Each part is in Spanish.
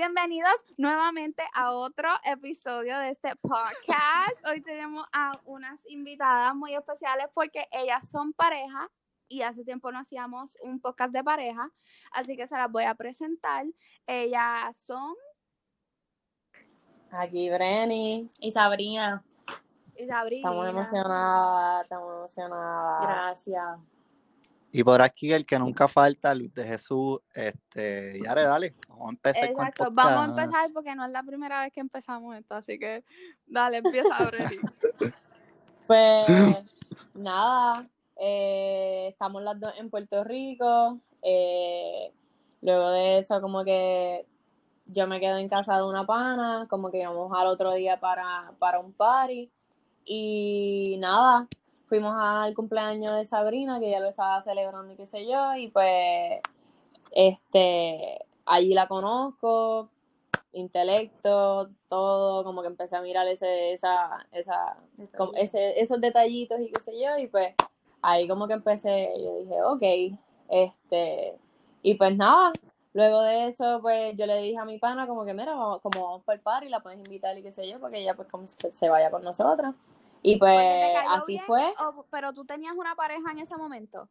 Bienvenidos nuevamente a otro episodio de este podcast. Hoy tenemos a unas invitadas muy especiales porque ellas son pareja y hace tiempo no hacíamos un podcast de pareja, así que se las voy a presentar. Ellas son Aquí Brenny y Sabrina. y Sabrina. Estamos emocionadas, estamos emocionadas. Gracias. Y por aquí el que nunca falta, Luis de Jesús, este, Yare, dale, vamos a empezar con el Exacto, vamos a empezar porque no es la primera vez que empezamos esto, así que dale, empieza a abrir. Pues nada, eh, estamos las dos en Puerto Rico. eh, luego de eso, como que yo me quedo en casa de una pana, como que íbamos al otro día para, para un party. Y nada, fuimos al cumpleaños de Sabrina, que ya lo estaba celebrando y qué sé yo, y pues este allí la conozco, intelecto, todo, como que empecé a mirar ese, esa, esa, como ese, esos detallitos y qué sé yo, y pues ahí como que empecé, yo dije, ok, este, y pues nada, luego de eso, pues yo le dije a mi pana como que, mira, vamos, como vamos por el party, la puedes invitar y qué sé yo, porque ella pues como se se vaya con nosotras, y pues así bien, fue, o- pero tú tenías una pareja en ese momento.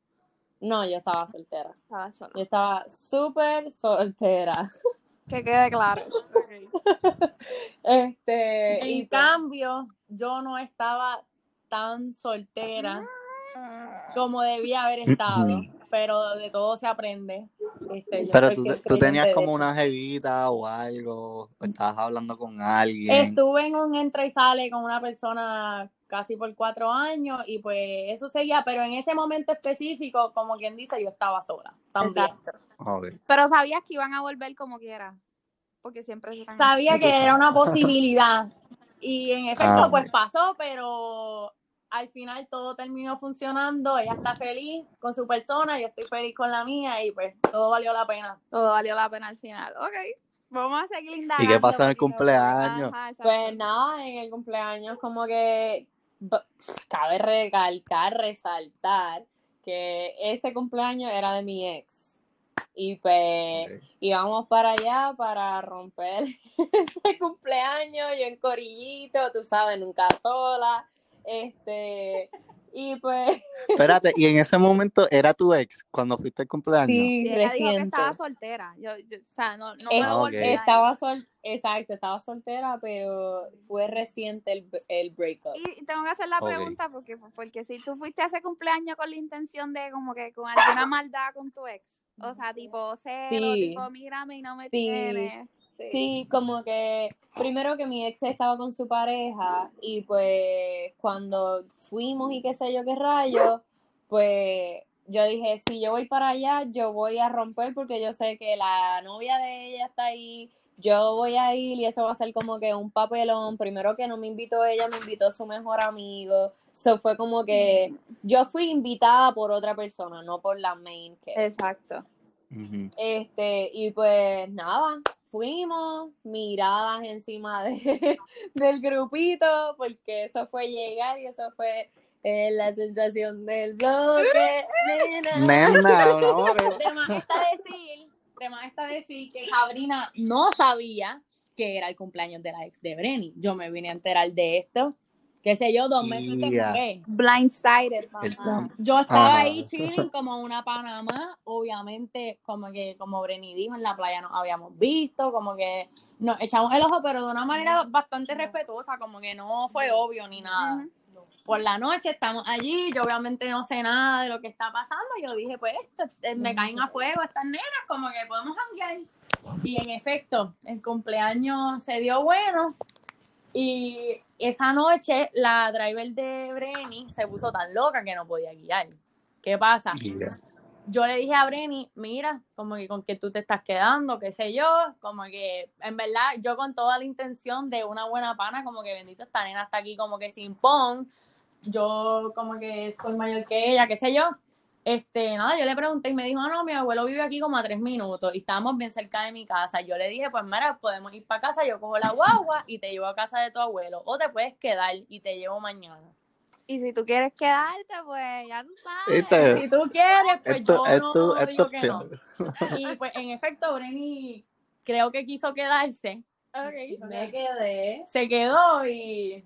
no, yo estaba soltera, Estaba sola. yo estaba súper soltera, Que quede claro. este, y En pues- cambio, yo no estaba tan soltera como debía haber estado, pero de todo se aprende. Este, yo Pero tú, tú tenías como una jevita o algo, o estabas hablando con alguien. Estuve en un entra y sale con una persona casi por cuatro años y pues eso seguía, pero en ese momento específico, como quien dice, yo estaba sola también. Pero sabías que iban a volver como quiera. Porque siempre se Sabía que era una posibilidad y en efecto Ah. pues pasó, pero al final todo terminó funcionando, ella está feliz con su persona, yo estoy feliz con la mía y pues todo valió la pena. Todo valió la pena al final. Ok. Vamos a seguir ¿Y indagando. qué pasó en el cumpleaños? Ajá. Pues nada, en el cumpleaños como que cabe recalcar, resaltar que ese cumpleaños era de mi ex. Y pues íbamos para allá para romper ese cumpleaños, yo en corillito, tú sabes, nunca sola. Este, y pues Espérate, y en ese momento era tu ex cuando fuiste al cumpleaños. sí, Sí, ella dijo que reciente. estaba soltera. Yo, yo- o sea, no, no Es- puedo ok. volver a Estaba sol, exacto, estaba soltera, pero fue reciente el, el breakup. Y tengo que hacer la Ok. pregunta porque, porque si tú fuiste a ese cumpleaños con la intención de como que con alguna maldad con tu ex, o sea, tipo cero, Sí. tipo mírame y no me Sí. tienes. Sí, como que primero que mi ex estaba con su pareja y pues cuando fuimos y qué sé yo qué rayo, pues yo dije, si yo voy para allá, yo voy a romper porque yo sé que la novia de ella está ahí, yo voy a ir y eso va a ser como que un papelón. Primero que no me invitó ella, me invitó su mejor amigo. Eso fue como que yo fui invitada por otra persona, no por la main que Exacto. Este, y pues nada, fuimos, miradas encima de, del grupito, porque eso fue llegar y eso fue eh, la sensación del bloque. nena. Nena, amor. De más está decir, de más está decir que Sabrina no sabía que era el cumpleaños de la ex de Brenny. Yo me vine a enterar de esto, qué sé yo, dos meses Ya. después. Blindsided, mamá. Yo estaba Ajá. ahí chilling como una Panamá, obviamente, como que, como Brenny dijo, en la playa nos habíamos visto, como que nos echamos el ojo, pero de una manera bastante respetuosa, como que no fue obvio ni nada. Por la noche estamos allí, yo obviamente no sé nada de lo que está pasando, yo dije, pues, eh, me caen a fuego estas nenas, como que podemos janguear. Y en efecto, el cumpleaños se dio bueno, y esa noche la driver de Brenny se puso tan loca que no podía guiar. ¿Qué pasa? Yo le dije a Brenny, mira, como que con que tú te estás quedando, qué sé yo, como que en verdad yo con toda la intención de una buena pana, como que bendito esta nena está aquí como que sin pon, yo como que soy mayor que ella, qué sé yo. Este, nada, yo le pregunté y me dijo, ah, no, mi abuelo vive aquí como a tres minutos y estábamos bien cerca de mi casa. Yo le dije, pues mira, podemos ir para casa, yo cojo la guagua y te llevo a casa de tu abuelo. O te puedes quedar y te llevo mañana. Y si tú quieres quedarte, pues ya tú sabes. Si tú quieres, pues Esto, yo esto, no esto digo que no. Y pues en efecto, Brenny creo que quiso quedarse. Me quedé. Se quedó y,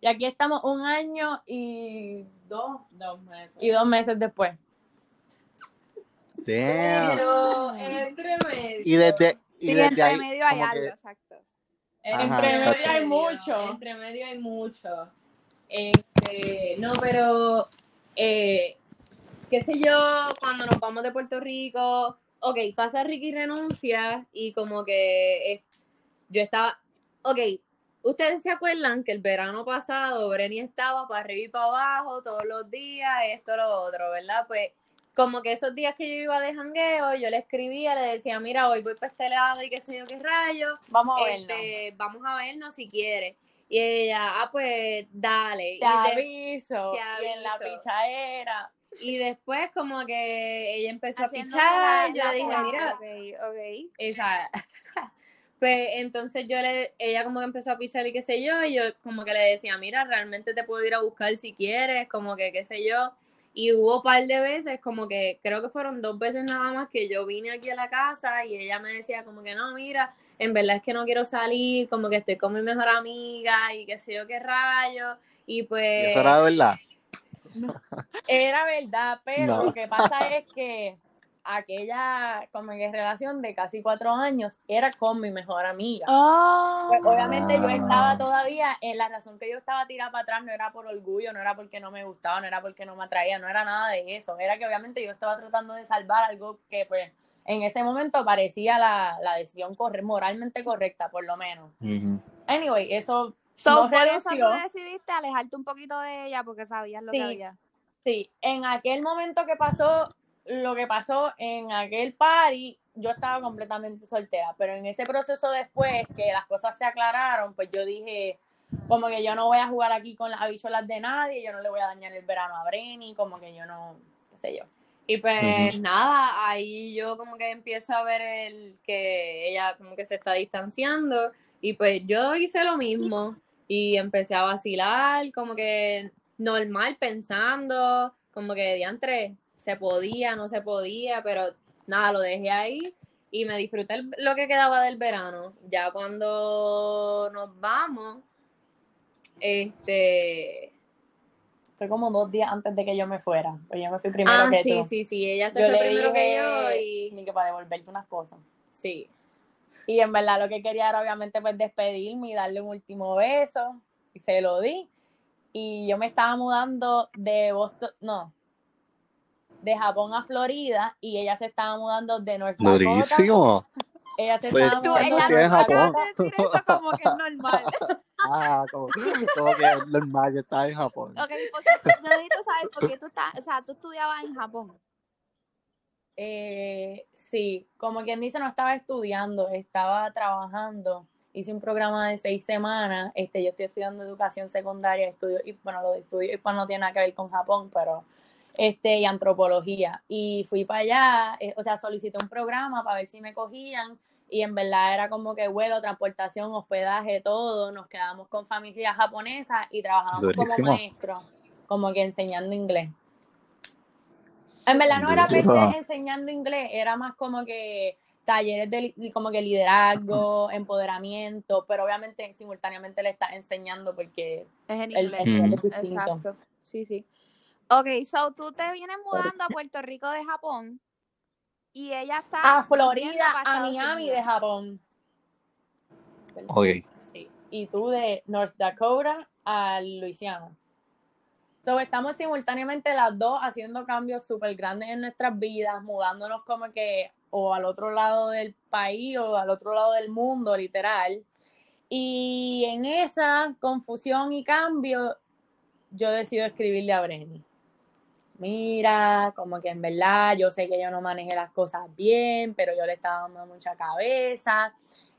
y aquí estamos un año y dos, Dos meses. y dos meses después. Damn. Pero entre medio. Y desde, y Sí, desde entre ahí, medio hay algo, que- exacto. Ajá, entre medio exacto. hay mucho. Entre medio hay mucho. Este, no, pero eh, qué sé yo, cuando nos vamos de Puerto Rico, ok, pasa Ricky renuncia y como que eh, yo estaba, ok, ustedes se acuerdan que el verano pasado Brenny estaba para arriba y para abajo todos los días, esto, lo otro, ¿verdad? Pues como que esos días que yo iba de jangueo, yo le escribía, le decía, mira, hoy voy para este lado y qué sé yo qué rayos, Vamos a verlo. este, vamos a vernos si quieres. Y ella, ah, pues dale. Te y, de- aviso. te Y en la pichadera. y después como que ella empezó Haciendo a pichar, la- yo la dije, mira, Ok, ok. esa. Pues entonces yo le, ella como que empezó a pichar y qué sé yo, y yo como que le decía, mira, realmente te puedo ir a buscar si quieres, como que qué sé yo. Y hubo un par de veces, como que creo que fueron dos veces nada más que yo vine aquí a la casa y ella me decía como que no, mira, en verdad es que no quiero salir, como que estoy con mi mejor amiga y qué sé yo qué rayo. Y ¿Y pues... eso era verdad? Era verdad, pero No. lo que pasa es que aquella como que relación de casi cuatro años era con mi mejor amiga. Oh. Pues, obviamente yo Ah. estaba todavía, en la razón que yo estaba tirada para atrás no era por orgullo, no era porque no me gustaba, no era porque no me atraía, no era nada de eso, era que obviamente yo estaba tratando de salvar algo que pues en ese momento parecía la, la decisión corre- moralmente correcta, por lo menos. Ujú. Anyway, eso So, no por eso tú decidiste alejarte un poquito de ella porque sabías lo Sí. que había. Sí, en aquel momento que pasó lo que pasó en aquel party, yo estaba completamente soltera, pero en ese proceso después que las cosas se aclararon, pues yo dije, como que yo no voy a jugar aquí con las habichuelas de nadie, yo no le voy a dañar el verano a Brenny, como que yo no, qué sé yo. Y pues nada, ahí yo como que empiezo a ver el que ella como que se está distanciando y pues yo hice lo mismo y empecé a vacilar como que normal pensando, como que diantre, se podía, no se podía, pero nada, lo dejé ahí y me disfruté el- lo que quedaba del verano. Ya cuando nos vamos, este... Fue como dos días antes de que yo me fuera, pues yo me fui primero Ah, que sí, tú. sí, sí, ella se Yo fue primero que yo y... ni que para devolverte unas cosas. Sí. Y en verdad lo que quería era obviamente pues despedirme y darle un último beso. Y se lo di. Y yo me estaba mudando de Boston, no, de Japón a Florida y ella se estaba mudando de North Dakota. Durísimo. Ella se Pues, estaba Tú, mudando en no de Japón. acabas de decir eso como que es normal. Ah, como, como que es normal, yo estaba en Japón. Ok, porque necesito saber por qué tú estás, o sea, tú estudiabas en Japón. Eh, sí, como quien dice, no estaba estudiando, estaba trabajando. Hice un programa de seis semanas. Este, yo estoy estudiando educación secundaria, estudio, y bueno, lo de estudio pues no tiene nada que ver con Japón, pero este, y antropología. Y fui para allá, eh, o sea, solicité un programa para ver si me cogían. Y en verdad era como que vuelo, transportación, hospedaje, todo. Nos quedamos con familias japonesas y trabajábamos Durísimo. como maestros, como que enseñando inglés. En verdad no era enseñando inglés, era más como que talleres de como que liderazgo, empoderamiento, pero obviamente simultáneamente le estás enseñando porque Es en el, el inglés. nivel Mm. es distinto. Exacto. Sí, sí. Ok, so tú te vienes mudando a Puerto Rico de Japón y ella está A Florida, a Miami de Japón. Ok. Sí. Y tú de North Dakota a Luisiana. So, estamos simultáneamente las dos haciendo cambios súper grandes en nuestras vidas, mudándonos como que o al otro lado del país o al otro lado del mundo, literal. Y en esa confusión y cambio, yo decido escribirle a Brenny. Mira, como que en verdad yo sé que yo no manejé las cosas bien, pero yo le estaba dando mucha cabeza.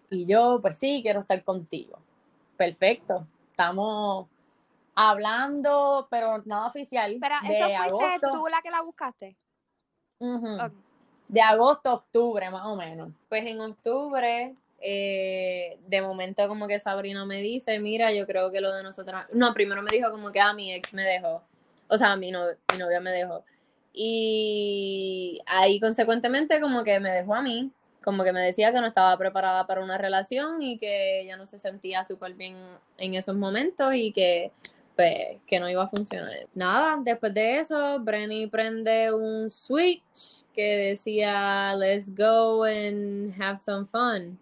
Y yo, pues sí, quiero estar contigo. Perfecto. Estamos hablando, pero nada oficial. Pero de eso fuiste agosto. tú la que la buscaste. Ok. De agosto a octubre, más o menos. Pues en octubre, eh, de momento como que Sabrina me dice, mira, yo creo que lo de nosotros... No, primero me dijo como que a mi ex me dejó. O sea, mi, no- mi novia me dejó. Y ahí consecuentemente como que me dejó a mí. como que me decía que no estaba preparada para una relación y que ella no se sentía súper bien en esos momentos y que pues, que no iba a funcionar. Nada, después de eso, Brenny prende un switch que decía, let's go and have some fun.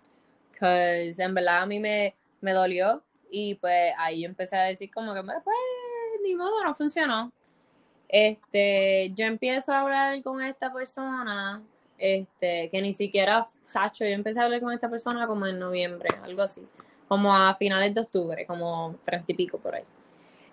Cause en verdad a mí me, me dolió y pues ahí empecé a decir como que, pues, ni modo, no funcionó. Este, yo empiezo a hablar con esta persona, este, que ni siquiera, Sacho, yo empecé a hablar con esta persona como en noviembre, algo así, como a finales de octubre, como treinta y pico por ahí.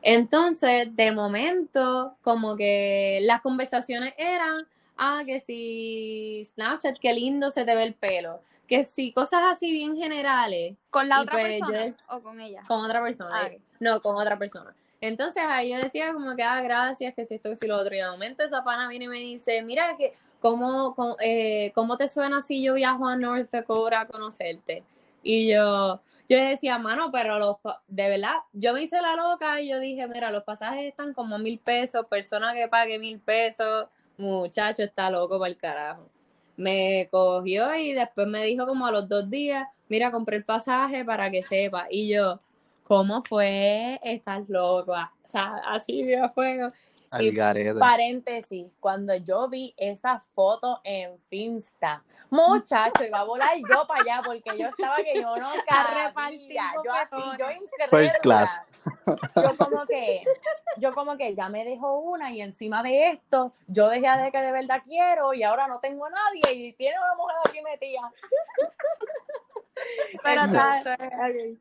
Entonces, de momento, como que las conversaciones eran, ah, que si Snapchat, qué lindo se te ve el pelo. Que si cosas así bien generales. ¿Con la otra pues, persona o con ella? Con otra persona. Ah. No, con otra persona. Entonces ahí yo decía como que, ah, gracias, que si esto, que si lo otro. Y de momento esa pana viene y me dice, mira, que ¿cómo, eh, ¿cómo te suena si yo viajo a North Dakota a conocerte? Y yo, yo decía, mano, pero los, de verdad, yo me hice la loca y yo dije, mira, los pasajes están como a mil pesos, persona que pague mil pesos, muchacho, está loco para el carajo. Me cogió y después me dijo como a los dos días, mira, compré el pasaje para que sepa. Y yo, ¿cómo fue? Estás loca. O sea, así de a fuego. Al Y garete. Paréntesis, cuando yo vi esa foto en Finsta, muchacho, iba a volar yo para allá porque yo estaba que yo no cabía, yo así, yo incrédula. First class. Yo como que, yo como que ya me dejó una y encima de esto, yo dejé de que de verdad quiero y ahora no tengo a nadie y tiene una mujer aquí metida. Pero Entonces,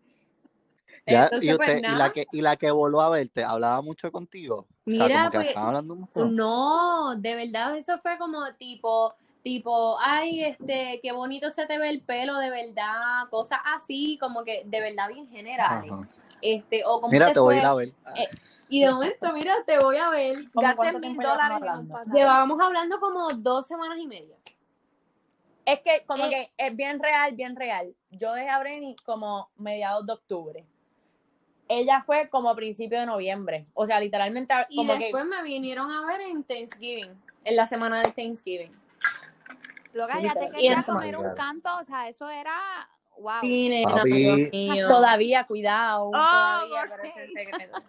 Ya, entonces, y, pues, y, la que, y la que voló a verte, ¿hablaba mucho contigo? o sea, Mira, pues, estaban hablando mucho. No, de verdad eso fue como tipo, tipo, ay, este, qué bonito se te ve el pelo, de verdad, cosas así, como que de verdad bien generales. Ajá. Este, o como Mira, te te voy a ir a ver. Eh, y de momento, mira, te voy a ver. ¿Cómo Gasté mil dólares. Llevábamos hablando como dos semanas y media. Es que como Eh. que es bien real, bien real. Yo dejé a Brenny como mediados de octubre. Ella fue como a principio de noviembre. O sea, literalmente Y como después me vinieron a ver en Thanksgiving, en la semana de Thanksgiving. Loca, Sí, ya te quería comer un canto, o sea, eso era, wow. Sí, todavía, cuidado, Oh, todavía, ok. pero ese es el secreto.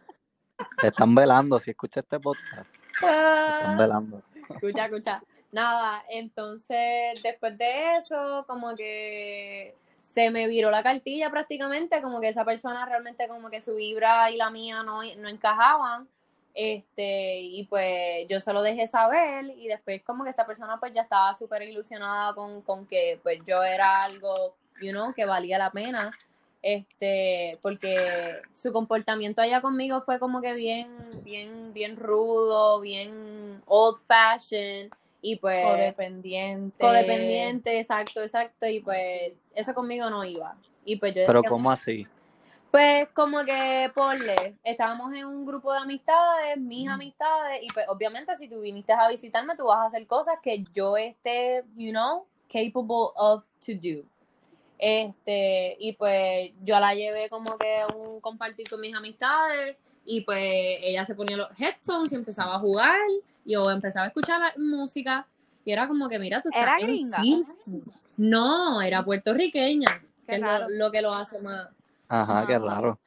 Te están velando. Si escuchas este podcast, te están velando. Escucha, escucha. Nada, entonces después de eso, como que se me viró la cartilla prácticamente, como que esa persona realmente como que su vibra y la mía no, no encajaban. Este, y pues yo se lo dejé saber y después como que esa persona pues ya estaba súper ilusionada con, con que pues yo era algo, you know, que valía la pena. Este, porque su comportamiento allá conmigo fue como que bien, bien, bien rudo, bien old fashioned y pues Codependiente. codependiente, exacto, exacto, y pues eso conmigo no iba. Y pues yo Pero ¿cómo así? pues como que ponle, estábamos en un grupo de amistades, mis amistades, y pues obviamente si tú viniste a visitarme, tú vas a hacer cosas que yo esté, you know, capable of to do. Este, y pues yo la llevé como que a un compartir con mis amistades, y pues ella se ponía los headphones y empezaba a jugar, y yo empezaba a escuchar la música, y era como que, mira, tú estás ¿Era en gringa? sí. No, era puertorriqueña, Qué que es lo, raro. lo que lo hace más. Ajá, qué raro.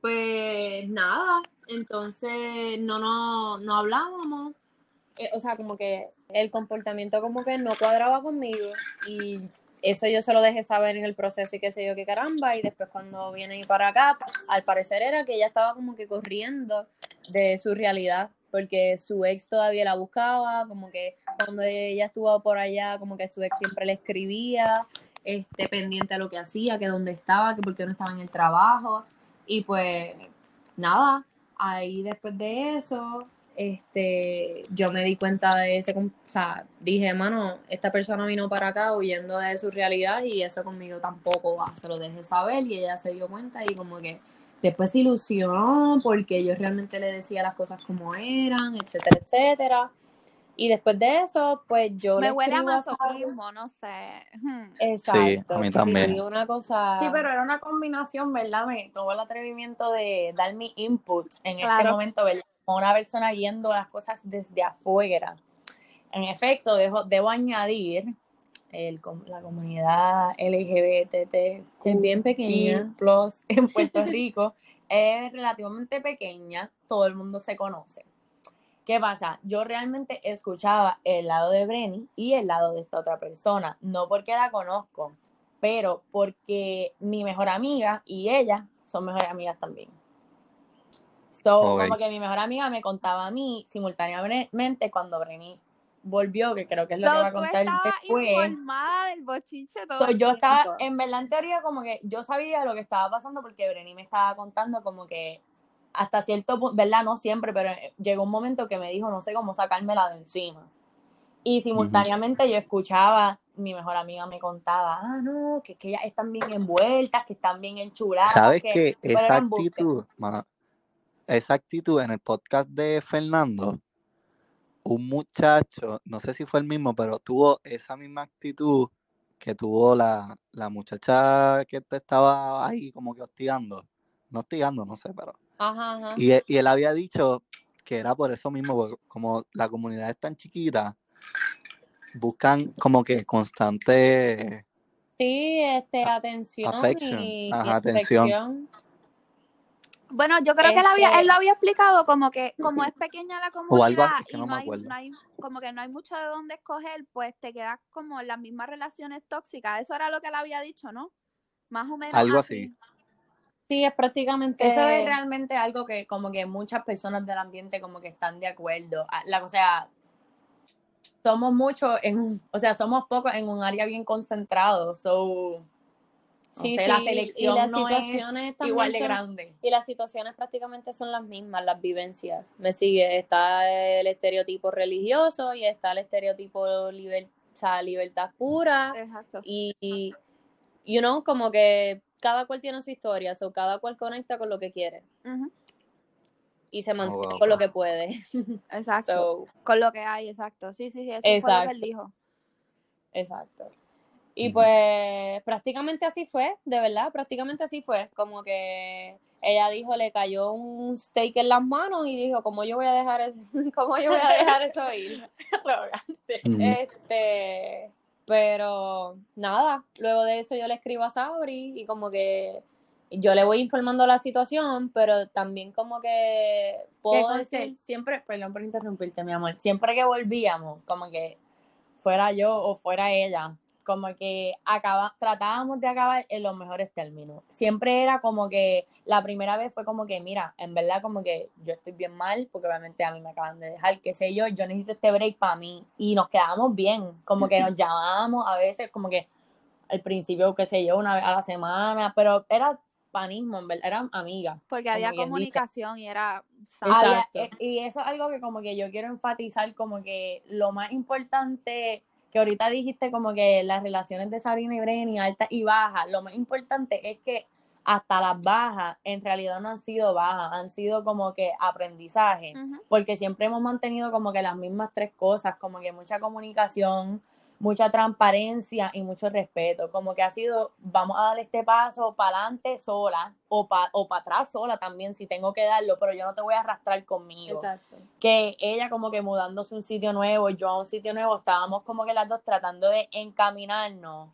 Pues nada, entonces no, no, no hablábamos. Eh, o sea, como que el comportamiento como que no cuadraba conmigo y eso yo se lo dejé saber en el proceso y qué sé yo qué caramba y después cuando viene para acá, al parecer era que ella estaba como que corriendo de su realidad porque su ex todavía la buscaba, como que cuando ella estuvo por allá, como que su ex siempre le escribía, este, pendiente a lo que hacía, que dónde estaba, que por qué no estaba en el trabajo. Y pues nada, ahí después de eso, este, yo me di cuenta de ese, o sea, dije, mano, esta persona vino para acá huyendo de su realidad y eso conmigo tampoco va, se lo dejé saber y ella se dio cuenta y como que después se ilusionó porque yo realmente le decía las cosas como eran, etcétera, etcétera. Y después de eso, pues yo Me le huele a masoquismo, no sé. Hmm. Exacto. a mí también. digo una cosa. Sí, pero era una combinación, ¿verdad? Me tuvo el atrevimiento de dar mi input en este momento, ¿verdad? Como una persona viendo las cosas desde afuera. En efecto, dejo, debo añadir el, la comunidad LGBT Es bien pequeña. plus en Puerto Rico es relativamente pequeña, todo el mundo se conoce. ¿Qué pasa? Yo realmente escuchaba el lado de Brenny y el lado de esta otra persona, no porque la conozco, pero porque mi mejor amiga y ella son mejores amigas también. So, Ok. como que mi mejor amiga me contaba a mí simultáneamente cuando Brenny volvió, que creo que es lo que va a contar después. informada del bochinche todo So, el yo estaba, tiempo. en verdad, en teoría, como que yo sabía lo que estaba pasando porque Breni me estaba contando como que hasta cierto punto, ¿verdad? No siempre, pero eh, llegó un momento que me dijo, no sé cómo sacármela de encima. Y simultáneamente yo escuchaba, mi mejor amiga me contaba, ah, no, que, que ellas están bien envueltas, que están bien enchuladas. ¿Sabes que, que esa actitud, ma, esa actitud en el podcast de Fernando, un muchacho, no sé si fue el mismo, pero tuvo esa misma actitud que tuvo la, la muchacha que te estaba ahí como que hostigando. No hostigando, no sé, pero. Ajá, ajá. Y, él- y él había dicho que era por eso mismo, porque como la comunidad es tan chiquita, buscan como que constante Sí, este, atención affection, y, y ajá, atención. Bueno, yo creo que él, había, Este- él lo había explicado como que como es pequeña la O algo comunidad y no hay, acuerdo. no hay- como que no hay mucho de dónde escoger, pues te quedas como en las mismas relaciones tóxicas. Eso era lo que él había dicho, ¿no? Más o menos Algo así. Sí, es prácticamente. Eso es realmente algo que como que muchas personas del ambiente como que están de acuerdo. Ah, La, o sea, somos muchos en, o sea, somos pocos en un área bien concentrado. So, Sí, sé, la sí, y selección las no situaciones es también igual de son- grande. Y las situaciones prácticamente son las mismas, las vivencias. Me sigue, está el estereotipo religioso y está el estereotipo liber- o sea, libertad pura Exacto. y, y, you know, como que cada cual tiene su historia, so cada cual conecta con lo que quiere y se mantiene wow. con lo que puede. Exacto. So, Con lo que hay, exacto. Sí, sí, sí, eso fue lo que él Exacto. dijo. Exacto. Y pues prácticamente así fue, de verdad, prácticamente así fue. Como que ella dijo, le cayó un steak en las manos y dijo, ¿cómo yo voy a dejar eso, cómo yo voy a dejar eso ir? Este, pero nada, luego de eso yo le escribo a Sabri y como que yo le voy informando la situación, pero también como que puedo decir, siempre, perdón por interrumpirte, mi amor, siempre que volvíamos, como que fuera yo o fuera ella, como que acaba, tratábamos de acabar en los mejores términos. Siempre era como que la primera vez fue como que, mira, en verdad como que yo estoy bien mal, porque obviamente a mí me acaban de dejar, qué sé yo, yo necesito este break para mí. Y nos quedábamos bien, como que nos llamábamos a veces, como que al principio, qué sé yo, una vez a la semana, pero era panismo, en verdad, eran amigas. Porque había dice. comunicación y era Exacto. eh, y eso es algo que como que yo quiero enfatizar, como que lo más importante que ahorita dijiste, como que las relaciones de Sabrina y Brenny, altas y bajas, lo más importante es que hasta las bajas en realidad no han sido bajas, han sido como que aprendizaje, porque siempre hemos mantenido como que las mismas tres cosas, como que mucha comunicación, mucha transparencia y mucho respeto, como que ha sido, vamos a dar este paso para adelante sola o para o pa atrás sola también si tengo que darlo, pero yo no te voy a arrastrar conmigo. exacto. Que ella como que mudándose a un sitio nuevo, yo a un sitio nuevo, estábamos como que las dos tratando de encaminarnos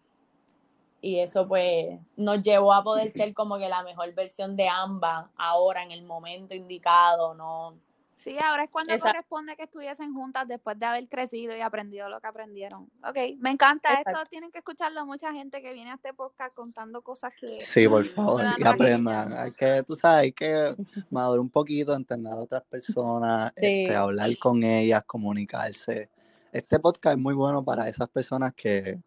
y eso pues nos llevó a poder ser como que la mejor versión de ambas ahora en el momento indicado, ¿no? Sí, ahora es cuando Exacto. corresponde que estuviesen juntas después de haber crecido y aprendido lo que aprendieron. Ok, me encanta esto, tienen que escucharlo mucha gente que viene a este podcast contando cosas que... Sí, por favor, y aprendan. Hay que, tú sabes, hay que madurar un poquito, entender a otras personas, Sí. este, hablar con ellas, comunicarse. Este podcast es muy bueno para esas personas que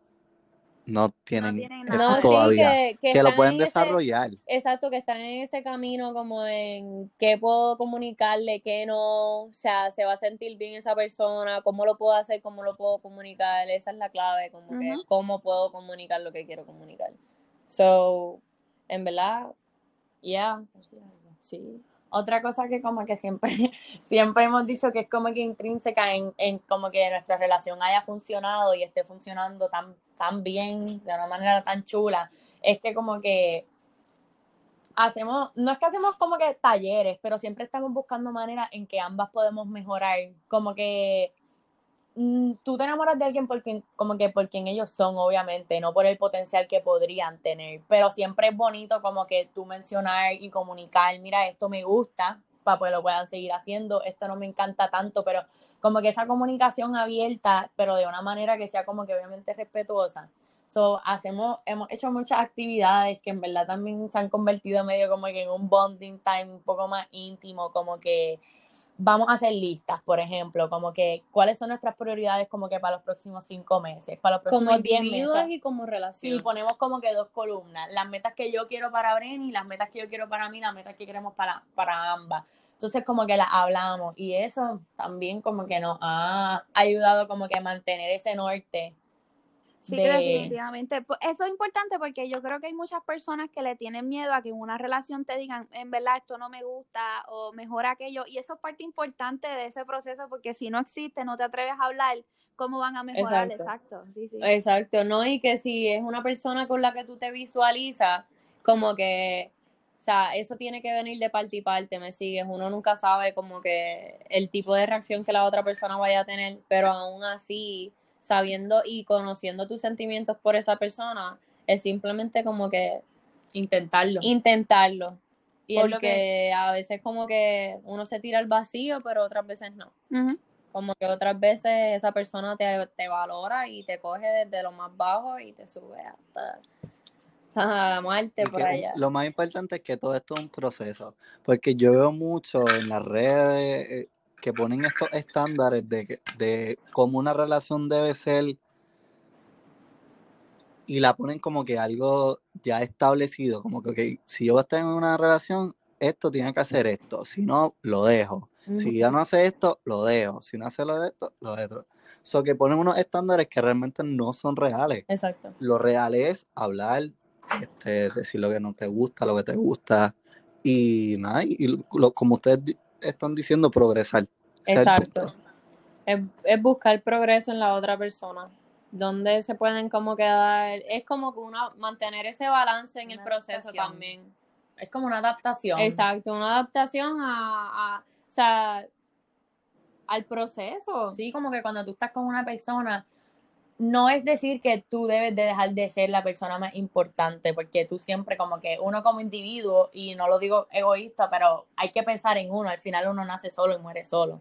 no tienen, tienen eso nada. No, sí, todavía, que, que que lo pueden ese- desarrollar. Exacto, que están en ese camino como en qué puedo comunicarle, qué no, o sea, se va a sentir bien esa persona, cómo lo puedo hacer, cómo lo puedo comunicar, esa es la clave, como que cómo puedo comunicar lo que quiero comunicar. So, en verdad, yeah, sí. Otra cosa que como que siempre, siempre hemos dicho que es como que intrínseca en, en como que nuestra relación haya funcionado y esté funcionando tan, tan bien, de una manera tan chula, es que como que hacemos, no es que hacemos como que talleres, pero siempre estamos buscando maneras en que ambas podemos mejorar, como que mm, tú te enamoras de alguien por quien, como que por quien ellos son, obviamente, no por el potencial que podrían tener, pero siempre es bonito como que tú mencionar y comunicar, mira, esto me gusta, para que lo puedan seguir haciendo, esto no me encanta tanto, pero como que esa comunicación abierta, pero de una manera que sea como que obviamente respetuosa. So, hacemos, hemos hecho muchas actividades que en verdad también se han convertido medio como que en un bonding time un poco más íntimo, como que vamos a hacer listas, por ejemplo, como que cuáles son nuestras prioridades como que para los próximos cinco meses, para los próximos Como diez individuos meses. y como relación. Sí, ponemos como que dos columnas, las metas que yo quiero para Brenny, las metas que yo quiero para mí, las metas que queremos para, para ambas. Entonces como que las hablamos y eso también como que nos ha ayudado como que a mantener ese norte. Sí, de- definitivamente. Pues Eso es importante porque yo creo que hay muchas personas que le tienen miedo a que en una relación te digan, en verdad esto no me gusta o mejor aquello. Y eso es parte importante de ese proceso porque si no existe, no te atreves a hablar, ¿cómo van a mejorar? Exacto. Exacto. Sí, sí. Exacto, ¿no? Y que si es una persona con la que tú te visualizas, como que, sea, eso tiene que venir de parte y parte, ¿me sigues? Uno nunca sabe como que el tipo de reacción que la otra persona vaya a tener, pero aún así, sabiendo y conociendo tus sentimientos por esa persona, es simplemente como que Intentarlo. intentarlo. Y es porque lo que- a veces como que uno se tira al vacío, pero otras veces no. Como que otras veces esa persona te, te valora y te coge desde lo más bajo y te sube hasta, hasta la muerte Y por allá. Lo más importante es que todo esto es un proceso, porque yo veo mucho en las redes eh, que ponen estos estándares de, de cómo una relación debe ser y la ponen como que algo ya establecido, como que ok, si yo voy a estar en una relación, esto tiene que hacer esto, si no, lo dejo. Si ya no hace esto, lo dejo. Si no hace lo de esto, lo de otro. So que ponen unos estándares que realmente no son reales Exacto. lo real es hablar, este, decir lo que no te gusta, lo que te gusta y nada, y lo- como ustedes di- están diciendo, progresar. Exacto. Es, es buscar progreso en la otra persona. Donde se pueden como quedar, es como que uno mantener ese balance en el Una proceso adaptación. también. Es como una adaptación. Exacto, una adaptación a, a- o sea, al proceso. Sí, como que cuando tú estás con una persona, no es decir que tú debes de dejar de ser la persona más importante, porque tú siempre como que uno como individuo, y no lo digo egoísta, pero hay que pensar en uno, al final uno nace solo y muere solo.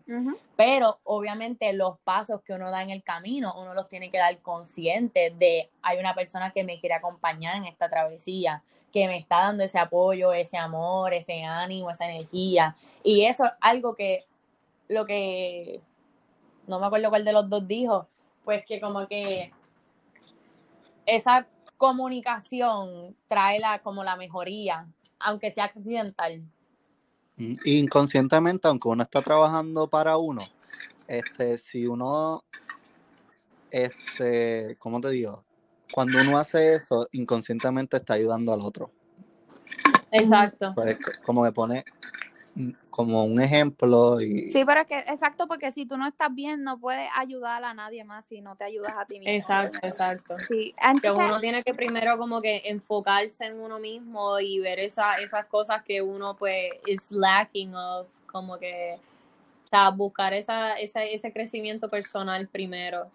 Pero obviamente los pasos que uno da en el camino, uno los tiene que dar conscientes de hay una persona que me quiere acompañar en esta travesía, que me está dando ese apoyo, ese amor, ese ánimo, esa energía. Y eso es algo que lo que no me acuerdo cuál de los dos dijo, pues que como que esa comunicación trae la como la mejoría, aunque sea accidental. Inconscientemente, aunque uno está trabajando para uno, este, si uno, este, ¿cómo te digo? Cuando uno hace eso, inconscientemente está ayudando al otro. Exacto. Pues, como que pone como un ejemplo y Sí, pero es que, exacto, porque si tú no estás bien, no puedes ayudar a nadie más si no te ayudas a ti mismo. Exacto, exacto. Sí, Que entonces, uno tiene que primero como que enfocarse en uno mismo y ver esa, esas cosas que uno pues is lacking of, como que, o sea, buscar esa, esa, ese crecimiento personal primero.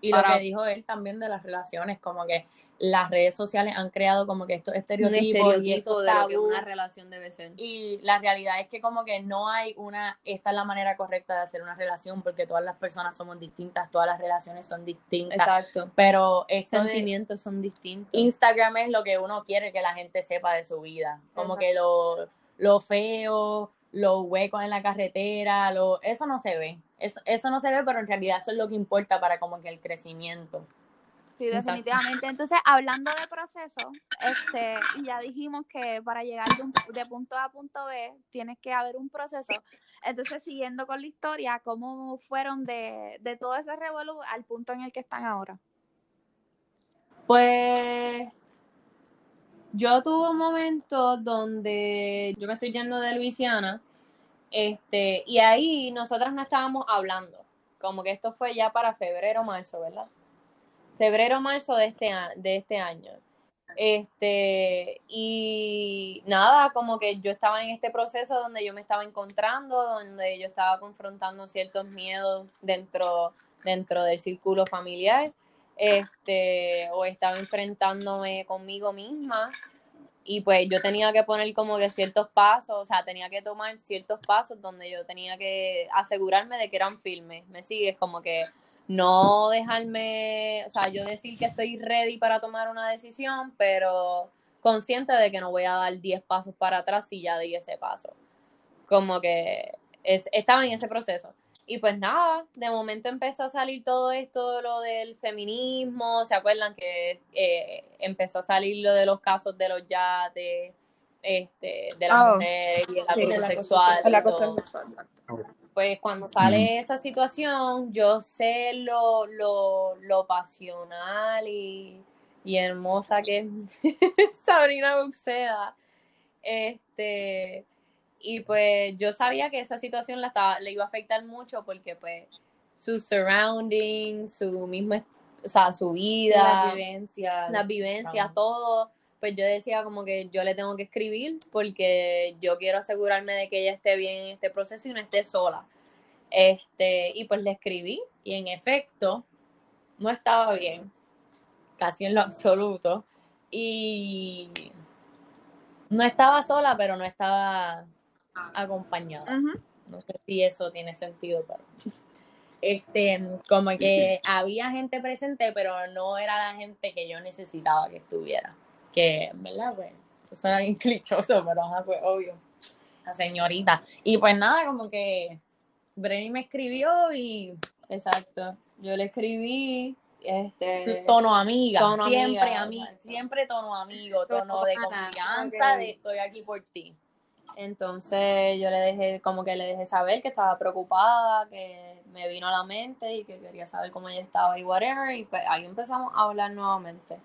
Y Para- lo que dijo él también de las relaciones, como que las redes sociales han creado como que estos Un estereotipos y estos de lo que tabús. una relación debe ser. Y la realidad es que como que no hay una, esta es la manera correcta de hacer una relación, porque todas las personas somos distintas, todas las relaciones son distintas. Exacto. Pero esto de Sentimientos son distintos. Instagram es lo que uno quiere que la gente sepa de su vida. Como que lo, lo feo, los huecos en la carretera, lo, eso no se ve. Eso, eso no se ve, pero en realidad eso es lo que importa para como que el crecimiento. sí, definitivamente. Entonces, hablando de proceso, este, y ya dijimos que para llegar de, un- de punto A a punto B, tienes que haber un proceso. Entonces, siguiendo con la historia, ¿cómo fueron de, de todo ese revolú al punto en el que están ahora? Pues yo tuve un momento donde yo me estoy yendo de Luisiana, este, y ahí nosotras no estábamos hablando, como que esto fue ya para febrero, marzo, ¿verdad? Febrero, marzo de este, de este año. Este, y nada, como que yo estaba en este proceso donde yo me estaba encontrando, donde yo estaba confrontando ciertos miedos dentro dentro del círculo familiar, este, o estaba enfrentándome conmigo misma. Y pues yo tenía que poner como que ciertos pasos, o sea, tenía que tomar ciertos pasos donde yo tenía que asegurarme de que eran firmes. ¿Me sigues? Como que no dejarme, o sea, yo decir que estoy ready para tomar una decisión, pero consciente de que no voy a dar 10 pasos para atrás si ya di ese paso. Como que es, estaba en ese proceso. Y pues nada, de momento empezó a salir todo esto, lo del feminismo, ¿se acuerdan que eh, empezó a salir lo de los casos de los yates, este, de las Oh. mujeres y el Sí, acoso el acoso sexual? sexual. y El acoso todo? Pues cuando sale esa situación, yo sé lo, lo, lo pasional y, y hermosa que es Sabrina Buxeda. Este, y pues yo sabía que esa situación la estaba, le iba a afectar mucho porque pues sus surroundings, su misma, o sea, su vida, las vivencias. las vivencias, todo, pues yo decía como que yo le tengo que escribir porque yo quiero asegurarme de que ella esté bien en este proceso y no esté sola. Este, y pues le escribí. Y en efecto, no estaba bien, casi en lo absoluto. Y no estaba sola, pero no estaba acompañada. Ujú. No sé si eso tiene sentido, pero este, como que había gente presente, pero no era la gente que yo necesitaba que estuviera. Que, ¿verdad? Pues, eso suena bien clichoso, pero ajá, pues obvio. La señorita. Y pues nada, como que Brenny me escribió y Exacto. Yo le escribí, este, tono amiga, tono siempre amiga, exacto. siempre tono amigo, tono de confianza, ok. de estoy aquí por ti. Entonces yo le dejé, como que le dejé saber que estaba preocupada, que me vino a la mente y que quería saber cómo ella estaba y whatever. Y pues ahí empezamos a hablar nuevamente.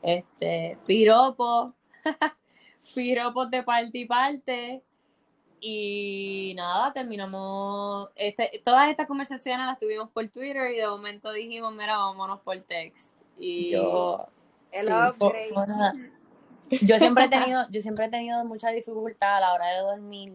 Este, piropo, piropos de parte y parte. Y nada, terminamos. Este, todas estas conversaciones las tuvimos por Twitter y de momento dijimos, mira, vámonos por text. Y Yo El Sí, upgrade. fue- fue una- yo siempre he tenido, yo siempre he tenido mucha dificultad a la hora de dormir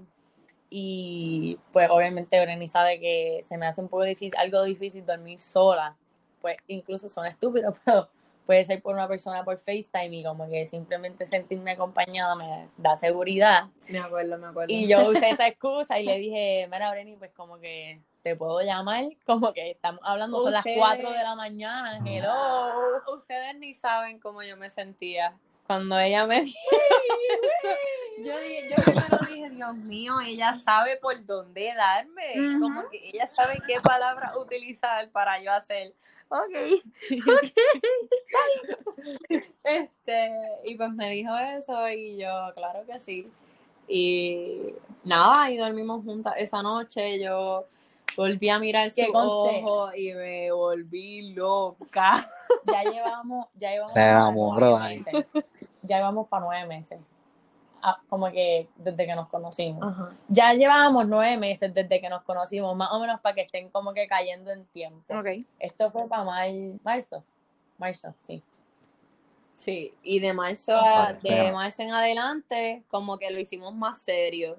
y pues obviamente Breni sabe que se me hace un poco difícil, algo difícil dormir sola, pues incluso son estúpidos, pero puede ser por una persona por FaceTime y como que simplemente sentirme acompañada me da seguridad. me acuerdo, me acuerdo. Y yo usé esa excusa y le dije, mira Breni, pues como que te puedo llamar, como que estamos hablando, son las Ustedes- 4 de la mañana, hello. Ustedes ni saben cómo yo me sentía cuando ella me dijo eso. Yo, dije, yo primero dije, Dios mío, ella sabe por dónde darme. Como que ella sabe qué palabra utilizar para yo hacer. Ok. este, y pues me dijo eso y yo, claro que sí. Y nada, y dormimos juntas esa noche. Yo volví a mirar su ojo y me volví loca. ya llevamos, ya llevamos Te enamoró. Ya llevamos para nueve meses. Ah, como que desde que nos conocimos. Ajá. Ya llevábamos nueve meses desde que nos conocimos, más o menos para que estén como que cayendo en tiempo. Esto fue para mar- marzo. Marzo, sí. Sí, y de marzo Ah, a- de marzo en adelante, como que lo hicimos más serio.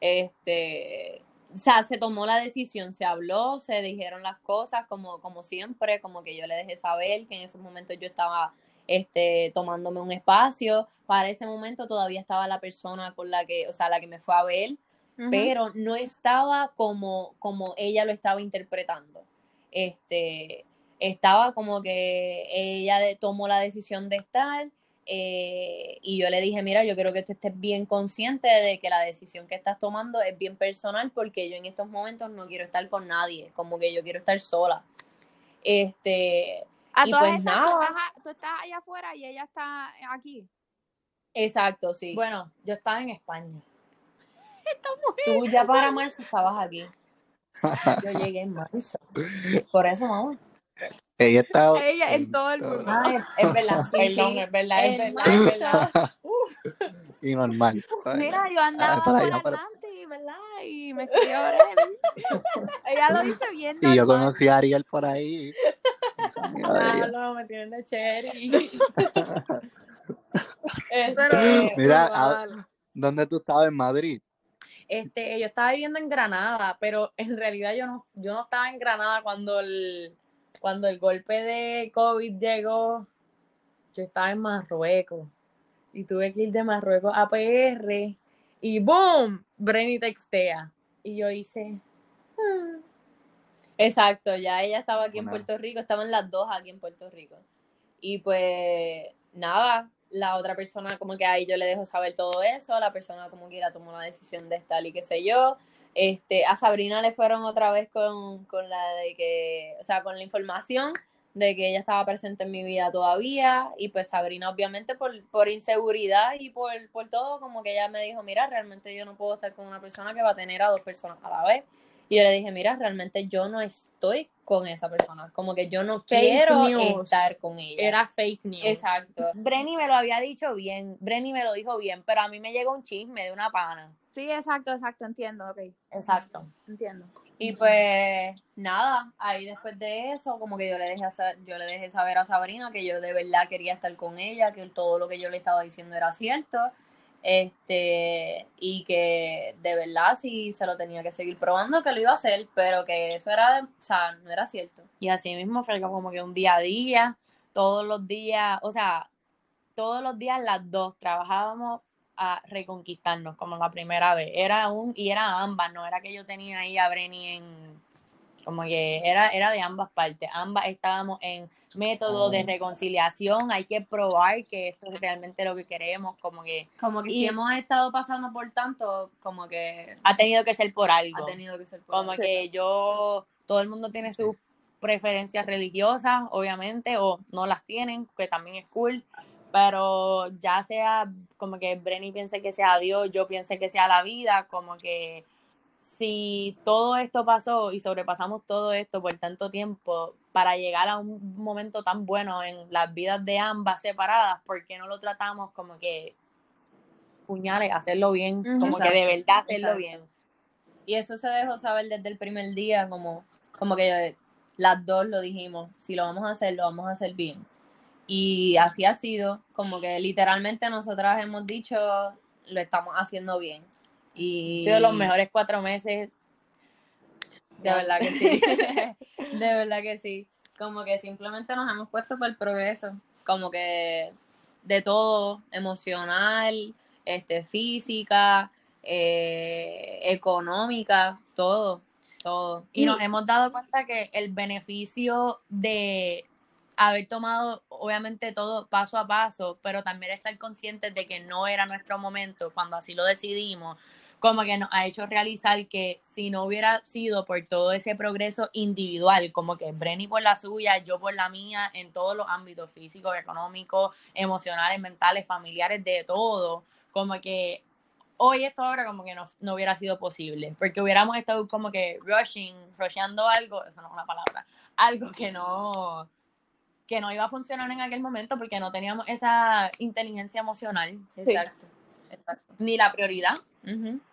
Este, o sea, se tomó la decisión, se habló, se dijeron las cosas como, como siempre, como que yo le dejé saber que en esos momentos yo estaba este, tomándome un espacio. Para ese momento todavía estaba la persona con la que, o sea, la que me fue a ver, pero no estaba como, como ella lo estaba interpretando. Este, estaba como que ella de- tomó la decisión de estar eh, y yo le dije, mira, yo quiero que tú estés bien consciente de que la decisión que estás tomando es bien personal porque yo en estos momentos no quiero estar con nadie, como que yo quiero estar sola. Este, A y todas pues estas, nada. Tú, estás, a- tú estás allá afuera y ella está aquí. exacto, sí. Bueno, yo estaba en España. tú ya para marzo estabas aquí. Yo llegué en marzo. Por eso, mamá. Ella está. Ella en todo el mundo. Ah, es, es verdad, Sí, perdón, sí. es verdad, es En verdad, es verdad. marzo, Y normal. Mira, yo andaba Ah, para por allá, para- Atlantic, ¿verdad? Y me escribió. Ella lo dice bien Y yo conocí a Ariel por ahí. Ah, no, me tienen de cherry. Este, Pero- Mira, pero a- dale. ¿Dónde tú estabas en Madrid? Este, yo estaba viviendo en Granada, pero en realidad yo no, yo no estaba en Granada cuando el, cuando el golpe de COVID llegó, yo estaba en Marruecos y tuve que ir de Marruecos a PR y ¡boom! Brenny textea. Y yo hice, "Hmm". Exacto, ya ella estaba aquí en. Puerto Rico, estaban las dos aquí en Puerto Rico. Y pues nada, la otra persona como que ahí yo le dejo saber todo eso, la persona como quiera tomó la decisión de estar y qué sé yo. Este, a Sabrina le fueron otra vez con, con la de que, o sea, con la información de que ella estaba presente en mi vida todavía y pues Sabrina obviamente por, por inseguridad y por, por todo como que ella me dijo, mira, realmente yo no puedo estar con una persona que va a tener a dos personas a la vez. Y yo le dije, mira, realmente yo no estoy con esa persona, como que yo no Fake quiero news. estar con ella. Era fake news. Exacto. Brenny me lo había dicho bien, Brenny me lo dijo bien, pero a mí me llegó un chisme de una pana. Sí, exacto, exacto, entiendo, ok, Exacto. entiendo. Y pues nada, ahí después de eso, como que yo le dejé sa- yo le dejé saber a Sabrina que yo de verdad quería estar con ella, que todo lo que yo le estaba diciendo era cierto. Este, y que de verdad sí se lo tenía que seguir probando, que lo iba a hacer, pero que eso era, o sea, no era cierto. Y así mismo fue como que un día a día, todos los días, o sea, todos los días las dos trabajábamos a reconquistarnos como la primera vez. Era un, y era ambas, no era que yo tenía ahí a Brenny en, como que era, era de ambas partes. Ambas estábamos en método de Oh. reconciliación, hay que probar que esto es realmente lo que queremos, como que Como que Y- si hemos estado pasando por tanto, como que ha tenido que ser por algo. ha tenido que ser por Como algo. que yo, todo el mundo tiene sus preferencias religiosas, obviamente, o no las tienen, que también es cool, pero ya sea como que Brenny piense que sea Dios, yo piense que sea la vida, como que si todo esto pasó y sobrepasamos todo esto por tanto tiempo para llegar a un momento tan bueno en las vidas de ambas separadas, ¿por qué no lo tratamos como que puñales, hacerlo bien, como que de verdad hacerlo exacto. bien? Y eso se dejó saber desde el primer día, como, como que las dos lo dijimos, si lo vamos a hacer, lo vamos a hacer bien. Y así ha sido, como que literalmente nosotras hemos dicho, lo estamos haciendo bien. Y Han sido los mejores cuatro meses. De verdad que sí. de verdad que sí. Como que simplemente nos hemos puesto para el progreso. Como que de todo, emocional, este, física, eh, económica, todo, todo. Y nos hemos dado cuenta que el beneficio de haber tomado, obviamente, todo paso a paso, pero también estar conscientes de que no era nuestro momento cuando así lo decidimos, como que nos ha hecho realizar que si no hubiera sido por todo ese progreso individual, como que Brenny por la suya, yo por la mía, en todos los ámbitos físicos, económicos, emocionales, mentales, familiares, de todo, como que hoy esto ahora como que no, no hubiera sido posible, porque hubiéramos estado como que rushing, rusheando algo, eso no es una palabra, algo que no que no iba a funcionar en aquel momento porque no teníamos esa inteligencia emocional, Exacto. Exacto. ni la prioridad.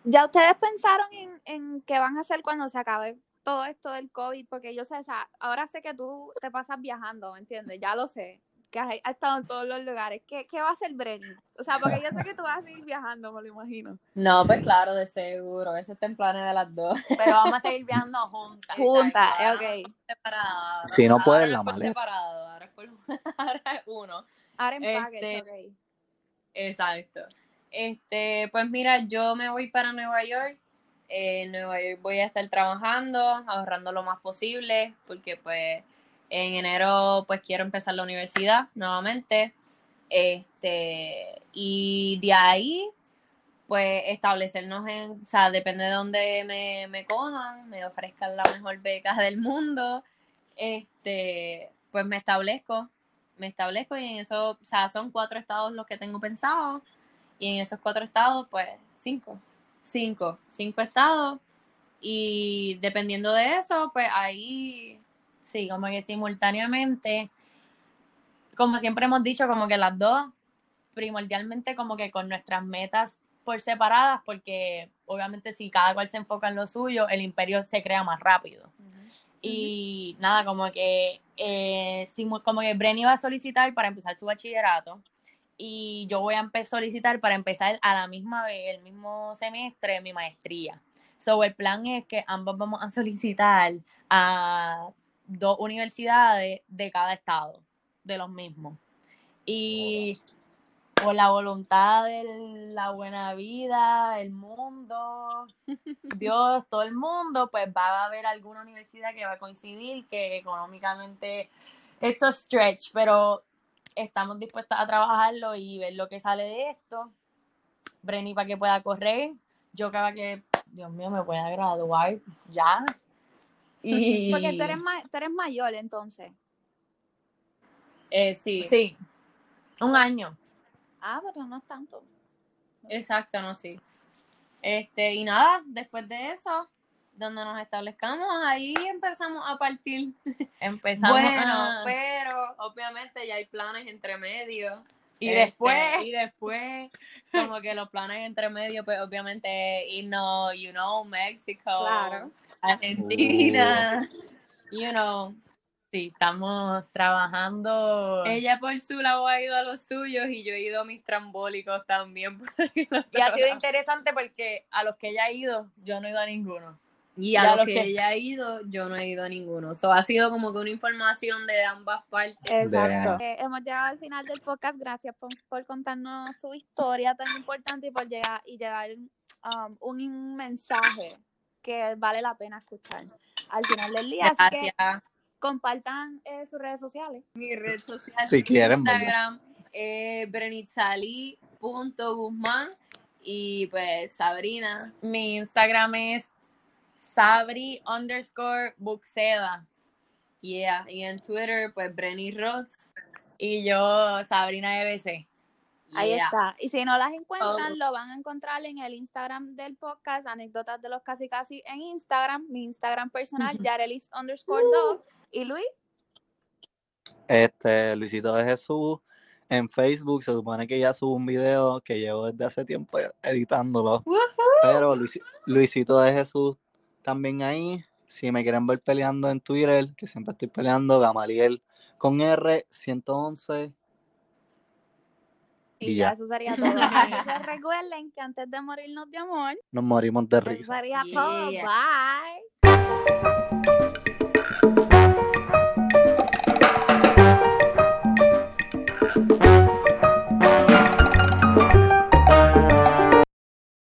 ¿Ya ustedes pensaron en, en qué van a hacer cuando se acabe todo esto del COVID? Porque yo sé, o sea, ahora sé que tú te pasas viajando, ¿me entiendes? Ya lo sé, que has, has estado en todos los lugares. ¿Qué, qué va a hacer Brenny? O sea, porque yo sé que tú vas a seguir viajando, me lo imagino. No, pues claro, de seguro. Eso está en planes de las dos. Pero vamos a seguir viajando juntas. Juntas, eh, ok. Si no Ahora puedes, es la maleta. separado, Ahora es, por, ahora es uno. Ahora en Este, package, ok. Exacto. Este, pues mira, yo me voy para Nueva York. Eh, en Nueva York voy a estar trabajando, ahorrando lo más posible, porque pues en enero pues quiero empezar la universidad nuevamente. Este, y de ahí pues establecernos en, o sea, depende de dónde me, me cojan, me ofrezcan la mejor beca del mundo, este, pues me establezco, me establezco y en eso, o sea, son cuatro estados los que tengo pensados y en esos cuatro estados, pues cinco, cinco, cinco estados y dependiendo de eso, pues ahí, Sí, como que simultáneamente, como siempre hemos dicho, como que las dos, primordialmente como que con nuestras metas por separadas, porque obviamente si cada cual se enfoca en lo suyo, el imperio se crea más rápido. Y nada, como que, eh, como que Brenny va a solicitar para empezar su bachillerato y yo voy a empezar a solicitar para empezar a la misma vez, el mismo semestre, mi maestría. So, el plan es que ambos vamos a solicitar a dos universidades de cada estado, de los mismos. Y por la voluntad de la buena vida, el mundo, Dios, todo el mundo, pues va a haber alguna universidad que va a coincidir que económicamente it's a stretch, pero estamos dispuestas a trabajarlo y ver lo que sale de esto. Brenny para que pueda correr, yo para que, Dios mío, me pueda graduar ya. Y... Porque tú eres, ma- tú eres mayor, entonces. Eh, sí, Sí, un año. Ah, pero no es tanto. exacto, no, sí. Este, y nada, después de eso, donde nos establezcamos, ahí empezamos a partir. Empezamos bueno, a- pero obviamente ya hay planes entre medio. y Este, después y después, como que los planes entre medio, pues obviamente irnos, you know, México, Claro. Argentina, you know. sí, estamos trabajando Ella por su lado ha ido a los suyos y yo he ido a mis trambólicos también. y ha sido interesante porque a los que ella ha ido, yo no he ido a ninguno. Y Y a los que, que- ella ha ido, yo no he ido a ninguno. So, ha sido como que una información de ambas partes. Exacto. Eh, hemos llegado al final del podcast. Gracias por, por contarnos su historia tan importante y por llegar y llevar um, un mensaje que vale la pena escuchar al final del día. Así que Gracias. compartan eh, sus redes sociales. Mi red social Si quieren. Instagram es brenitzali.guzmán y pues Sabrina. Mi Instagram es sabri underscore buxeda Yeah. Y en Twitter, pues Brenny Rods. y yo Sabrina EBC. Ahí Yeah. está. Y si no las encuentran, Todo. lo van a encontrar en el Instagram del podcast, anécdotas de los casi casi en Instagram, mi Instagram personal, Yarelis underscore 2. Y Luis, Este, Luisito de Jesús en Facebook. Se supone que ya subo un video que llevo desde hace tiempo editándolo. Pero Luisi- Luisito de Jesús también ahí. Si me quieren ver peleando en Twitter, que siempre estoy peleando, Gamaliel con R 111. y Y ya ya. eso sería todo. Así que recuerden que antes de morirnos de amor, Nos morimos de eso risa. sería todo. Yeah. Bye.